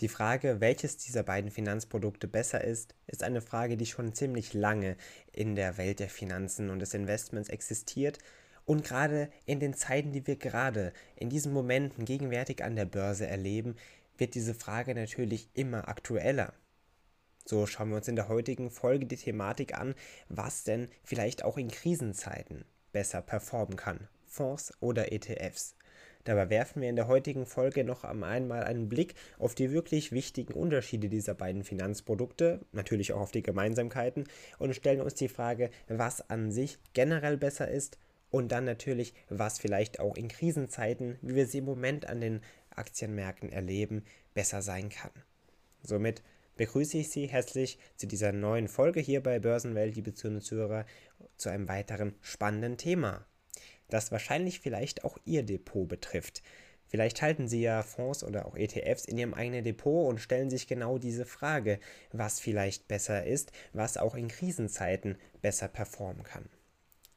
Die Frage, welches dieser beiden Finanzprodukte besser ist, ist eine Frage, die schon ziemlich lange in der Welt der Finanzen und des Investments existiert und gerade in den Zeiten, die wir gerade in diesen Momenten gegenwärtig an der Börse erleben, wird diese Frage natürlich immer aktueller. So schauen wir uns in der heutigen Folge die Thematik an, was denn vielleicht auch in Krisenzeiten besser performen kann, Fonds oder ETFs. Dabei werfen wir in der heutigen Folge noch einmal einen Blick auf die wirklich wichtigen Unterschiede dieser beiden Finanzprodukte, natürlich auch auf die Gemeinsamkeiten und stellen uns die Frage, was an sich generell besser ist und dann natürlich, was vielleicht auch in Krisenzeiten, wie wir sie im Moment an den Aktienmärkten erleben, besser sein kann. Somit begrüße ich Sie herzlich zu dieser neuen Folge hier bei Börsenwelt, liebe Zuhörer, zu einem weiteren spannenden Thema das wahrscheinlich vielleicht auch Ihr Depot betrifft. Vielleicht halten Sie ja Fonds oder auch ETFs in Ihrem eigenen Depot und stellen sich genau diese Frage, was vielleicht besser ist, was auch in Krisenzeiten besser performen kann.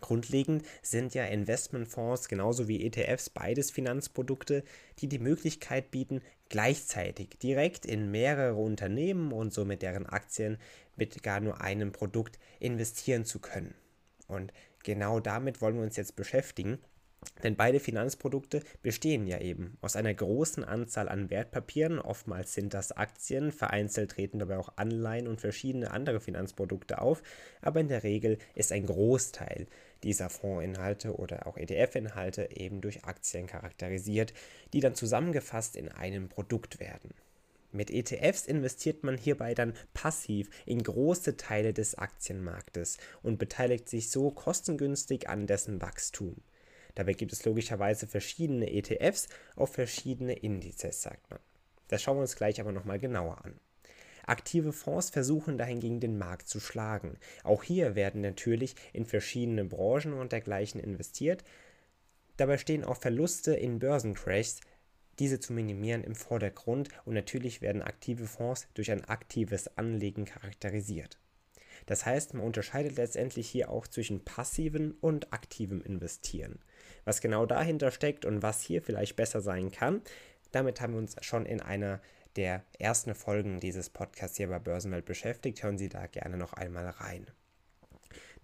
Grundlegend sind ja Investmentfonds genauso wie ETFs beides Finanzprodukte, die die Möglichkeit bieten, gleichzeitig direkt in mehrere Unternehmen und somit deren Aktien mit gar nur einem Produkt investieren zu können. Und genau damit wollen wir uns jetzt beschäftigen. Denn beide Finanzprodukte bestehen ja eben aus einer großen Anzahl an Wertpapieren, oftmals sind das Aktien, vereinzelt treten dabei auch Anleihen und verschiedene andere Finanzprodukte auf, aber in der Regel ist ein Großteil dieser Fondsinhalte oder auch ETF-Inhalte eben durch Aktien charakterisiert, die dann zusammengefasst in einem Produkt werden. Mit ETFs investiert man hierbei dann passiv in große Teile des Aktienmarktes und beteiligt sich so kostengünstig an dessen Wachstum. Dabei gibt es logischerweise verschiedene ETFs auf verschiedene Indizes, sagt man. Das schauen wir uns gleich aber nochmal genauer an. Aktive Fonds versuchen dahingegen den Markt zu schlagen. Auch hier werden natürlich in verschiedene Branchen und dergleichen investiert. Dabei stehen auch Verluste in Börsencrashs diese zu minimieren im Vordergrund und natürlich werden aktive Fonds durch ein aktives Anlegen charakterisiert. Das heißt, man unterscheidet letztendlich hier auch zwischen passivem und aktivem Investieren. Was genau dahinter steckt und was hier vielleicht besser sein kann, damit haben wir uns schon in einer der ersten Folgen dieses Podcasts hier bei Börsenwelt beschäftigt. Hören Sie da gerne noch einmal rein.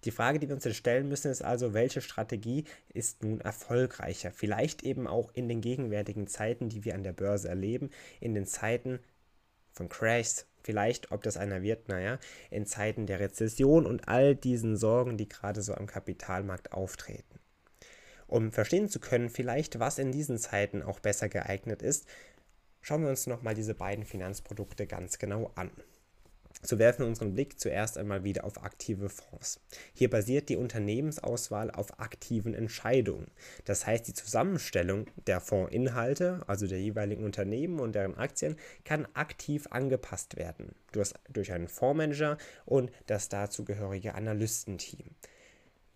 Die Frage, die wir uns jetzt stellen müssen, ist also, welche Strategie ist nun erfolgreicher? Vielleicht eben auch in den gegenwärtigen Zeiten, die wir an der Börse erleben, in den Zeiten von Crashs, vielleicht, ob das einer wird, naja, in Zeiten der Rezession und all diesen Sorgen, die gerade so am Kapitalmarkt auftreten. Um verstehen zu können, vielleicht, was in diesen Zeiten auch besser geeignet ist, schauen wir uns nochmal diese beiden Finanzprodukte ganz genau an. So werfen wir unseren Blick zuerst einmal wieder auf aktive Fonds. Hier basiert die Unternehmensauswahl auf aktiven Entscheidungen. Das heißt, die Zusammenstellung der Fondsinhalte, also der jeweiligen Unternehmen und deren Aktien, kann aktiv angepasst werden durch, durch einen Fondsmanager und das dazugehörige Analystenteam.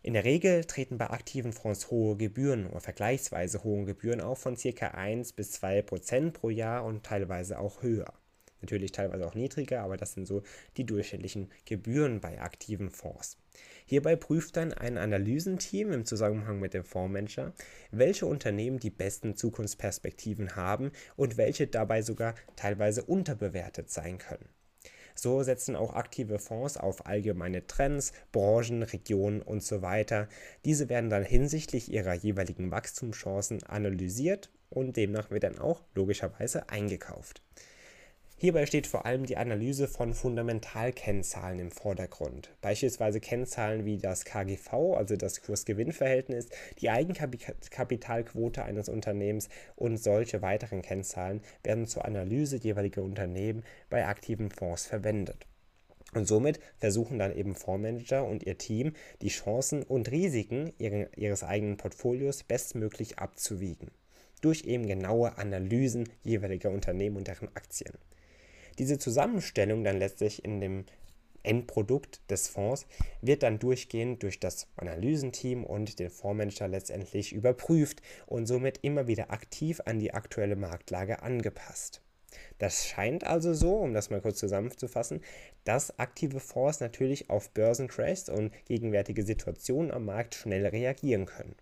In der Regel treten bei aktiven Fonds hohe Gebühren oder vergleichsweise hohe Gebühren auf von ca. 1 bis 2 Prozent pro Jahr und teilweise auch höher. Natürlich teilweise auch niedriger, aber das sind so die durchschnittlichen Gebühren bei aktiven Fonds. Hierbei prüft dann ein Analysenteam im Zusammenhang mit dem Fondsmanager, welche Unternehmen die besten Zukunftsperspektiven haben und welche dabei sogar teilweise unterbewertet sein können. So setzen auch aktive Fonds auf allgemeine Trends, Branchen, Regionen und so weiter. Diese werden dann hinsichtlich ihrer jeweiligen Wachstumschancen analysiert und demnach wird dann auch logischerweise eingekauft. Hierbei steht vor allem die Analyse von Fundamentalkennzahlen im Vordergrund. Beispielsweise Kennzahlen wie das KGV, also das Kurs-Gewinn-Verhältnis, die Eigenkapitalquote eines Unternehmens und solche weiteren Kennzahlen werden zur Analyse jeweiliger Unternehmen bei aktiven Fonds verwendet. Und somit versuchen dann eben Fondsmanager und ihr Team, die Chancen und Risiken ihres eigenen Portfolios bestmöglich abzuwiegen. Durch eben genaue Analysen jeweiliger Unternehmen und deren Aktien. Diese Zusammenstellung dann letztlich in dem Endprodukt des Fonds wird dann durchgehend durch das Analysenteam und den Fondsmanager letztendlich überprüft und somit immer wieder aktiv an die aktuelle Marktlage angepasst. Das scheint also so, um das mal kurz zusammenzufassen, dass aktive Fonds natürlich auf Börsencrashs und gegenwärtige Situationen am Markt schnell reagieren können.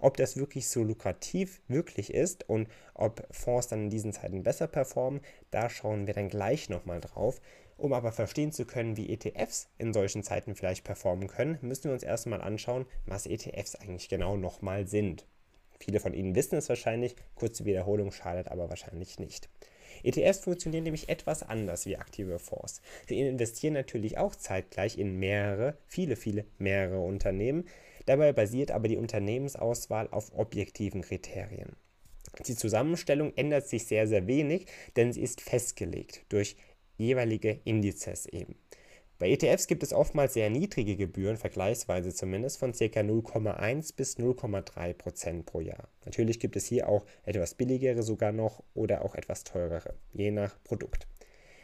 Ob das wirklich so lukrativ wirklich ist und ob Fonds dann in diesen Zeiten besser performen, da schauen wir dann gleich nochmal drauf. Um aber verstehen zu können, wie ETFs in solchen Zeiten vielleicht performen können, müssen wir uns erstmal anschauen, was ETFs eigentlich genau nochmal sind. Viele von Ihnen wissen es wahrscheinlich, kurze Wiederholung schadet aber wahrscheinlich nicht. ETFs funktionieren nämlich etwas anders wie aktive Fonds. Sie investieren natürlich auch zeitgleich in mehrere, viele, viele mehrere Unternehmen. Dabei basiert aber die Unternehmensauswahl auf objektiven Kriterien. Die Zusammenstellung ändert sich sehr, sehr wenig, denn sie ist festgelegt durch jeweilige Indizes eben. Bei ETFs gibt es oftmals sehr niedrige Gebühren, vergleichsweise zumindest, von ca. 0,1 bis 0,3 Prozent pro Jahr. Natürlich gibt es hier auch etwas billigere sogar noch oder auch etwas teurere, je nach Produkt.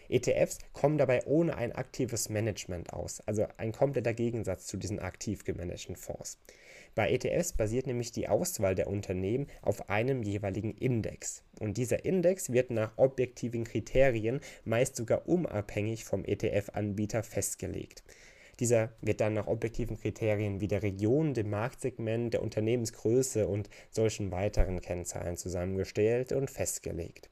ETFs kommen dabei ohne ein aktives Management aus, also ein kompletter Gegensatz zu diesen aktiv gemanagten Fonds. Bei ETFs basiert nämlich die Auswahl der Unternehmen auf einem jeweiligen Index. Und dieser Index wird nach objektiven Kriterien, meist sogar unabhängig vom ETF-Anbieter, festgelegt. Dieser wird dann nach objektiven Kriterien wie der Region, dem Marktsegment, der Unternehmensgröße und solchen weiteren Kennzahlen zusammengestellt und festgelegt.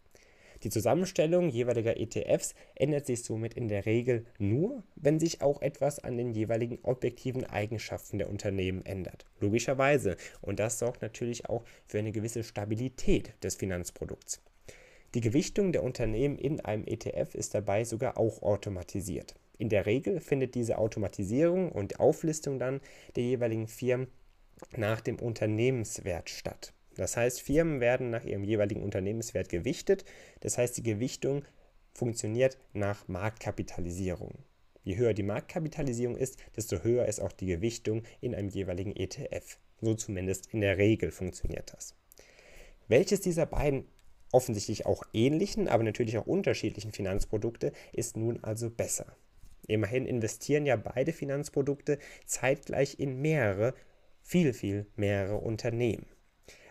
Die Zusammenstellung jeweiliger ETFs ändert sich somit in der Regel nur, wenn sich auch etwas an den jeweiligen objektiven Eigenschaften der Unternehmen ändert. Logischerweise. Und das sorgt natürlich auch für eine gewisse Stabilität des Finanzprodukts. Die Gewichtung der Unternehmen in einem ETF ist dabei sogar auch automatisiert. In der Regel findet diese Automatisierung und Auflistung dann der jeweiligen Firmen nach dem Unternehmenswert statt. Das heißt, Firmen werden nach ihrem jeweiligen Unternehmenswert gewichtet. Das heißt, die Gewichtung funktioniert nach Marktkapitalisierung. Je höher die Marktkapitalisierung ist, desto höher ist auch die Gewichtung in einem jeweiligen ETF. So zumindest in der Regel funktioniert das. Welches dieser beiden offensichtlich auch ähnlichen, aber natürlich auch unterschiedlichen Finanzprodukte ist nun also besser? Immerhin investieren ja beide Finanzprodukte zeitgleich in mehrere, viel, viel mehrere Unternehmen.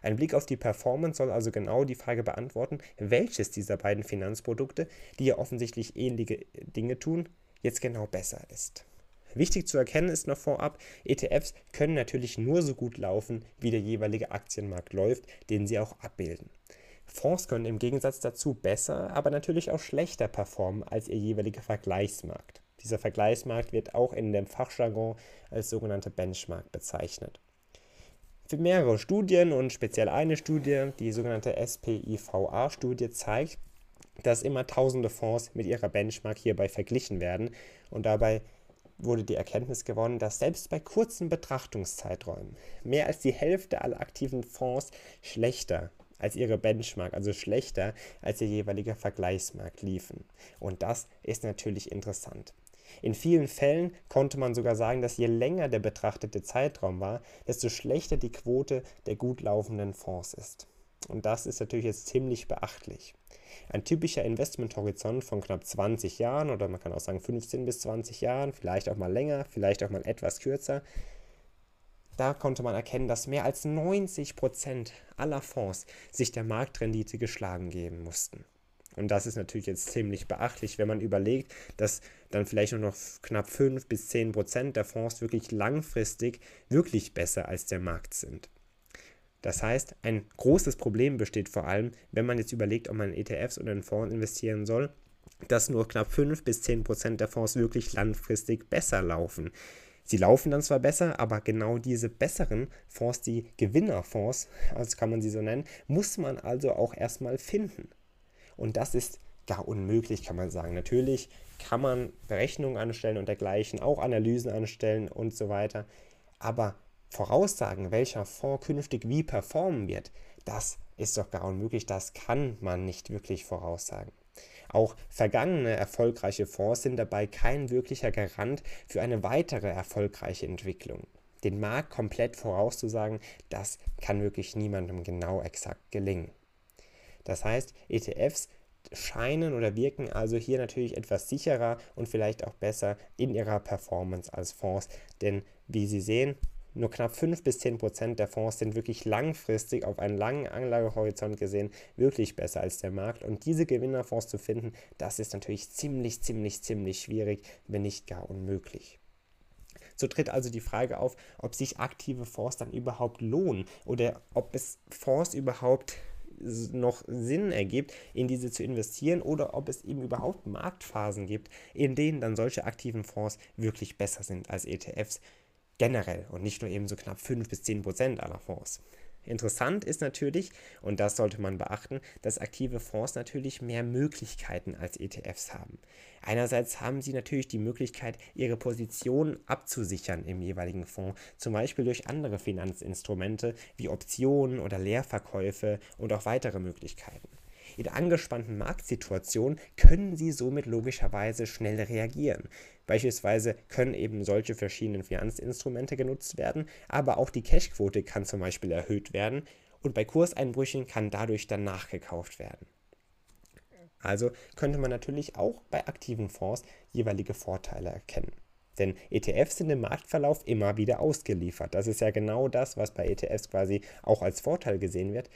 Ein Blick auf die Performance soll also genau die Frage beantworten, welches dieser beiden Finanzprodukte, die ja offensichtlich ähnliche Dinge tun, jetzt genau besser ist. Wichtig zu erkennen ist noch vorab, ETFs können natürlich nur so gut laufen, wie der jeweilige Aktienmarkt läuft, den sie auch abbilden. Fonds können im Gegensatz dazu besser, aber natürlich auch schlechter performen als ihr jeweiliger Vergleichsmarkt. Dieser Vergleichsmarkt wird auch in dem Fachjargon als sogenannte Benchmark bezeichnet. Für mehrere Studien und speziell eine Studie, die sogenannte SPIVA-Studie, zeigt, dass immer tausende Fonds mit ihrer Benchmark hierbei verglichen werden und dabei wurde die Erkenntnis gewonnen, dass selbst bei kurzen Betrachtungszeiträumen mehr als die Hälfte aller aktiven Fonds schlechter als ihre Benchmark, also schlechter als ihr jeweiliger Vergleichsmarkt liefen. Und das ist natürlich interessant. In vielen Fällen konnte man sogar sagen, dass je länger der betrachtete Zeitraum war, desto schlechter die Quote der gut laufenden Fonds ist. Und das ist natürlich jetzt ziemlich beachtlich. Ein typischer Investmenthorizont von knapp 20 Jahren oder man kann auch sagen 15 bis 20 Jahren, vielleicht auch mal länger, vielleicht auch mal etwas kürzer. Da konnte man erkennen, dass mehr als 90 Prozent aller Fonds sich der Marktrendite geschlagen geben mussten. Und das ist natürlich jetzt ziemlich beachtlich, wenn man überlegt, dass dann vielleicht nur noch knapp 5 bis 10 Prozent der Fonds wirklich langfristig wirklich besser als der Markt sind. Das heißt, ein großes Problem besteht vor allem, wenn man jetzt überlegt, ob man in ETFs oder in Fonds investieren soll, dass nur knapp 5 bis 10 Prozent der Fonds wirklich langfristig besser laufen. Sie laufen dann zwar besser, aber genau diese besseren Fonds, die Gewinnerfonds, also kann man sie so nennen, muss man also auch erstmal finden. Und das ist gar unmöglich, kann man sagen. Natürlich kann man Berechnungen anstellen und dergleichen, auch Analysen anstellen und so weiter. Aber voraussagen, welcher Fonds künftig wie performen wird, das ist doch gar unmöglich. Das kann man nicht wirklich voraussagen. Auch vergangene erfolgreiche Fonds sind dabei kein wirklicher Garant für eine weitere erfolgreiche Entwicklung. Den Markt komplett vorauszusagen, das kann wirklich niemandem genau exakt gelingen. Das heißt, ETFs scheinen oder wirken also hier natürlich etwas sicherer und vielleicht auch besser in ihrer Performance als Fonds. Denn wie Sie sehen, nur knapp 5 bis 10 Prozent der Fonds sind wirklich langfristig auf einen langen Anlagehorizont gesehen wirklich besser als der Markt. Und diese Gewinnerfonds zu finden, das ist natürlich ziemlich, ziemlich, ziemlich schwierig, wenn nicht gar unmöglich. So tritt also die Frage auf, ob sich aktive Fonds dann überhaupt lohnen oder ob es Fonds überhaupt noch Sinn ergibt, in diese zu investieren oder ob es eben überhaupt Marktphasen gibt, in denen dann solche aktiven Fonds wirklich besser sind als ETFs generell und nicht nur eben so knapp 5 bis 10 Prozent aller Fonds. Interessant ist natürlich, und das sollte man beachten, dass aktive Fonds natürlich mehr Möglichkeiten als ETFs haben. Einerseits haben sie natürlich die Möglichkeit, ihre Position abzusichern im jeweiligen Fonds, zum Beispiel durch andere Finanzinstrumente wie Optionen oder Leerverkäufe und auch weitere Möglichkeiten. In angespannten Marktsituationen können sie somit logischerweise schnell reagieren. Beispielsweise können eben solche verschiedenen Finanzinstrumente genutzt werden, aber auch die Cashquote kann zum Beispiel erhöht werden und bei Kurseinbrüchen kann dadurch dann nachgekauft werden. Also könnte man natürlich auch bei aktiven Fonds jeweilige Vorteile erkennen. Denn ETFs sind im Marktverlauf immer wieder ausgeliefert. Das ist ja genau das, was bei ETFs quasi auch als Vorteil gesehen wird.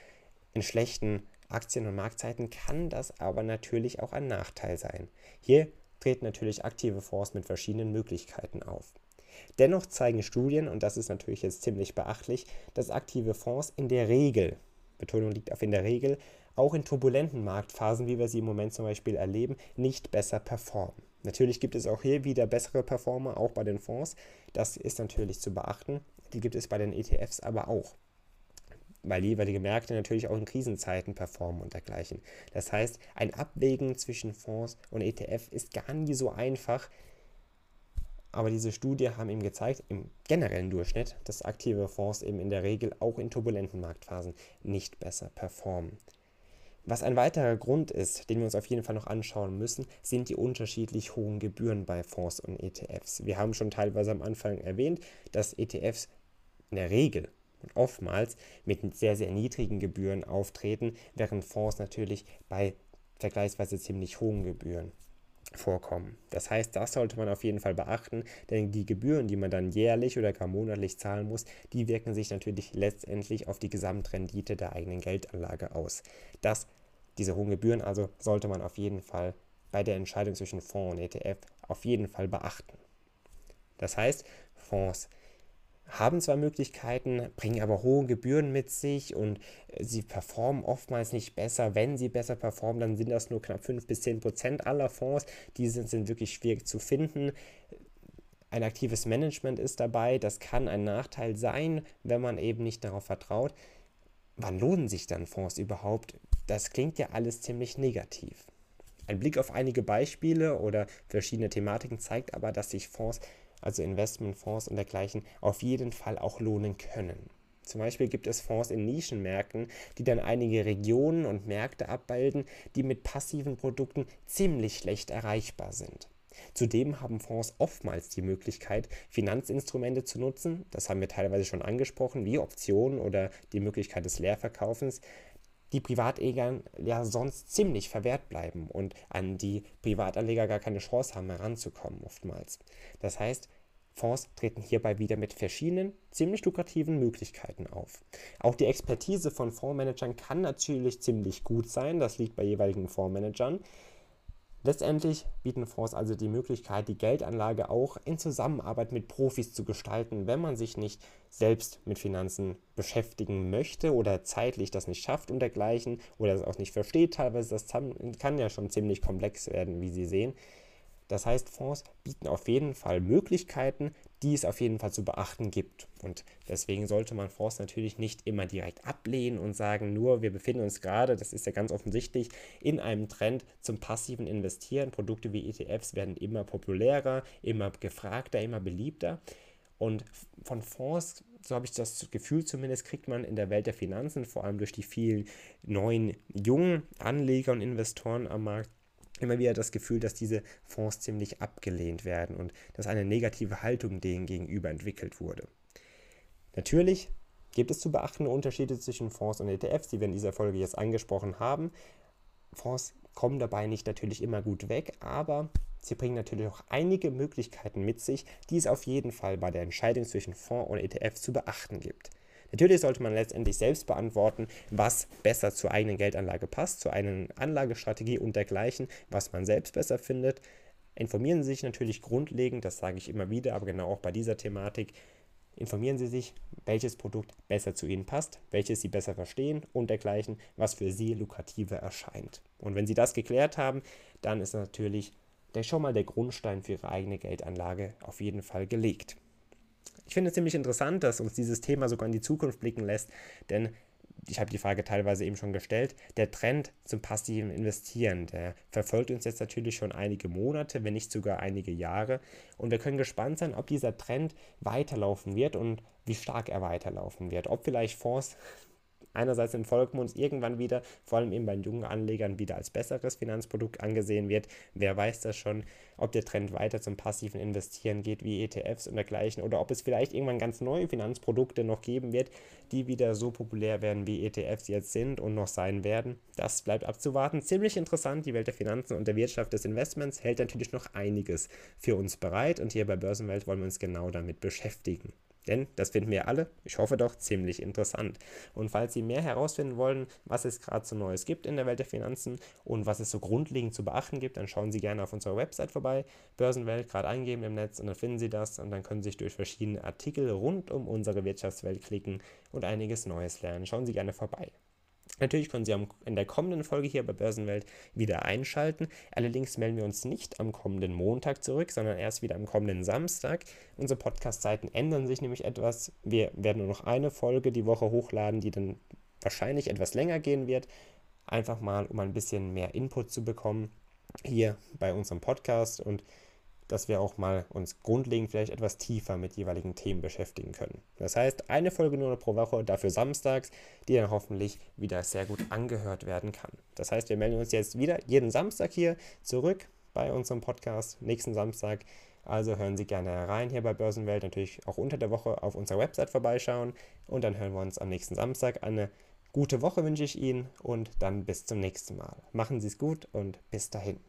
In schlechten Aktien- und Marktzeiten kann das aber natürlich auch ein Nachteil sein. Hier treten natürlich aktive Fonds mit verschiedenen Möglichkeiten auf. Dennoch zeigen Studien, und das ist natürlich jetzt ziemlich beachtlich, dass aktive Fonds in der Regel, Betonung liegt auf in der Regel, auch in turbulenten Marktphasen, wie wir sie im Moment zum Beispiel erleben, nicht besser performen. Natürlich gibt es auch hier wieder bessere Performer, auch bei den Fonds. Das ist natürlich zu beachten. Die gibt es bei den ETFs aber auch weil jeweilige Märkte natürlich auch in Krisenzeiten performen und dergleichen. Das heißt, ein Abwägen zwischen Fonds und ETF ist gar nie so einfach. Aber diese Studie haben eben gezeigt, im generellen Durchschnitt, dass aktive Fonds eben in der Regel auch in turbulenten Marktphasen nicht besser performen. Was ein weiterer Grund ist, den wir uns auf jeden Fall noch anschauen müssen, sind die unterschiedlich hohen Gebühren bei Fonds und ETFs. Wir haben schon teilweise am Anfang erwähnt, dass ETFs in der Regel und oftmals mit sehr, sehr niedrigen Gebühren auftreten, während Fonds natürlich bei vergleichsweise ziemlich hohen Gebühren vorkommen. Das heißt, das sollte man auf jeden Fall beachten, denn die Gebühren, die man dann jährlich oder gar monatlich zahlen muss, die wirken sich natürlich letztendlich auf die Gesamtrendite der eigenen Geldanlage aus. Das, diese hohen Gebühren also sollte man auf jeden Fall bei der Entscheidung zwischen Fonds und ETF auf jeden Fall beachten. Das heißt, Fonds haben zwar Möglichkeiten, bringen aber hohe Gebühren mit sich und äh, sie performen oftmals nicht besser. Wenn sie besser performen, dann sind das nur knapp 5 bis 10 Prozent aller Fonds. Die sind, sind wirklich schwierig zu finden. Ein aktives Management ist dabei. Das kann ein Nachteil sein, wenn man eben nicht darauf vertraut. Wann lohnen sich dann Fonds überhaupt? Das klingt ja alles ziemlich negativ. Ein Blick auf einige Beispiele oder verschiedene Thematiken zeigt aber, dass sich Fonds also Investmentfonds und dergleichen, auf jeden Fall auch lohnen können. Zum Beispiel gibt es Fonds in Nischenmärkten, die dann einige Regionen und Märkte abbilden, die mit passiven Produkten ziemlich schlecht erreichbar sind. Zudem haben Fonds oftmals die Möglichkeit, Finanzinstrumente zu nutzen, das haben wir teilweise schon angesprochen, wie Optionen oder die Möglichkeit des Leerverkaufens, die Privatanlegern ja sonst ziemlich verwehrt bleiben und an die Privatanleger gar keine Chance haben heranzukommen oftmals. Das heißt, Fonds treten hierbei wieder mit verschiedenen, ziemlich lukrativen Möglichkeiten auf. Auch die Expertise von Fondsmanagern kann natürlich ziemlich gut sein, das liegt bei jeweiligen Fondsmanagern. Letztendlich bieten Fonds also die Möglichkeit, die Geldanlage auch in Zusammenarbeit mit Profis zu gestalten, wenn man sich nicht selbst mit Finanzen beschäftigen möchte oder zeitlich das nicht schafft und dergleichen oder es auch nicht versteht. Teilweise das kann ja schon ziemlich komplex werden, wie Sie sehen. Das heißt, Fonds bieten auf jeden Fall Möglichkeiten, die es auf jeden Fall zu beachten gibt. Und deswegen sollte man Fonds natürlich nicht immer direkt ablehnen und sagen, nur wir befinden uns gerade, das ist ja ganz offensichtlich, in einem Trend zum passiven Investieren. Produkte wie ETFs werden immer populärer, immer gefragter, immer beliebter. Und von Fonds, so habe ich das Gefühl zumindest, kriegt man in der Welt der Finanzen, vor allem durch die vielen neuen jungen Anleger und Investoren am Markt, immer wieder das Gefühl, dass diese Fonds ziemlich abgelehnt werden und dass eine negative Haltung denen gegenüber entwickelt wurde. Natürlich gibt es zu beachtende Unterschiede zwischen Fonds und ETFs, die wir in dieser Folge jetzt angesprochen haben. Fonds kommen dabei nicht natürlich immer gut weg, aber sie bringen natürlich auch einige Möglichkeiten mit sich, die es auf jeden Fall bei der Entscheidung zwischen Fonds und ETF zu beachten gibt. Natürlich sollte man letztendlich selbst beantworten, was besser zur eigenen Geldanlage passt, zur eigenen Anlagestrategie und dergleichen, was man selbst besser findet. Informieren Sie sich natürlich grundlegend, das sage ich immer wieder, aber genau auch bei dieser Thematik, informieren Sie sich, welches Produkt besser zu Ihnen passt, welches Sie besser verstehen und dergleichen, was für Sie lukrativer erscheint. Und wenn Sie das geklärt haben, dann ist natürlich der, schon mal der Grundstein für Ihre eigene Geldanlage auf jeden Fall gelegt. Ich finde es ziemlich interessant, dass uns dieses Thema sogar in die Zukunft blicken lässt, denn ich habe die Frage teilweise eben schon gestellt, der Trend zum passiven Investieren, der verfolgt uns jetzt natürlich schon einige Monate, wenn nicht sogar einige Jahre. Und wir können gespannt sein, ob dieser Trend weiterlaufen wird und wie stark er weiterlaufen wird. Ob vielleicht Fonds einerseits im Volksmund irgendwann wieder, vor allem eben bei jungen Anlegern, wieder als besseres Finanzprodukt angesehen wird. Wer weiß das schon, ob der Trend weiter zum passiven Investieren geht, wie ETFs und dergleichen, oder ob es vielleicht irgendwann ganz neue Finanzprodukte noch geben wird, die wieder so populär werden, wie ETFs jetzt sind und noch sein werden. Das bleibt abzuwarten. Ziemlich interessant, die Welt der Finanzen und der Wirtschaft des Investments hält natürlich noch einiges für uns bereit und hier bei Börsenwelt wollen wir uns genau damit beschäftigen. Denn das finden wir alle, ich hoffe doch, ziemlich interessant. Und falls Sie mehr herausfinden wollen, was es gerade so Neues gibt in der Welt der Finanzen und was es so grundlegend zu beachten gibt, dann schauen Sie gerne auf unserer Website vorbei, Börsenwelt gerade eingeben im Netz und dann finden Sie das und dann können Sie sich durch verschiedene Artikel rund um unsere Wirtschaftswelt klicken und einiges Neues lernen. Schauen Sie gerne vorbei. Natürlich können Sie in der kommenden Folge hier bei Börsenwelt wieder einschalten. Allerdings melden wir uns nicht am kommenden Montag zurück, sondern erst wieder am kommenden Samstag. Unsere Podcast-Zeiten ändern sich nämlich etwas. Wir werden nur noch eine Folge die Woche hochladen, die dann wahrscheinlich etwas länger gehen wird. Einfach mal, um ein bisschen mehr Input zu bekommen hier bei unserem Podcast und dass wir auch mal uns grundlegend vielleicht etwas tiefer mit jeweiligen Themen beschäftigen können. Das heißt, eine Folge nur pro Woche, dafür samstags, die dann hoffentlich wieder sehr gut angehört werden kann. Das heißt, wir melden uns jetzt wieder jeden Samstag hier zurück bei unserem Podcast, nächsten Samstag. Also hören Sie gerne rein hier bei Börsenwelt, natürlich auch unter der Woche auf unserer Website vorbeischauen und dann hören wir uns am nächsten Samstag. Eine gute Woche wünsche ich Ihnen und dann bis zum nächsten Mal. Machen Sie es gut und bis dahin.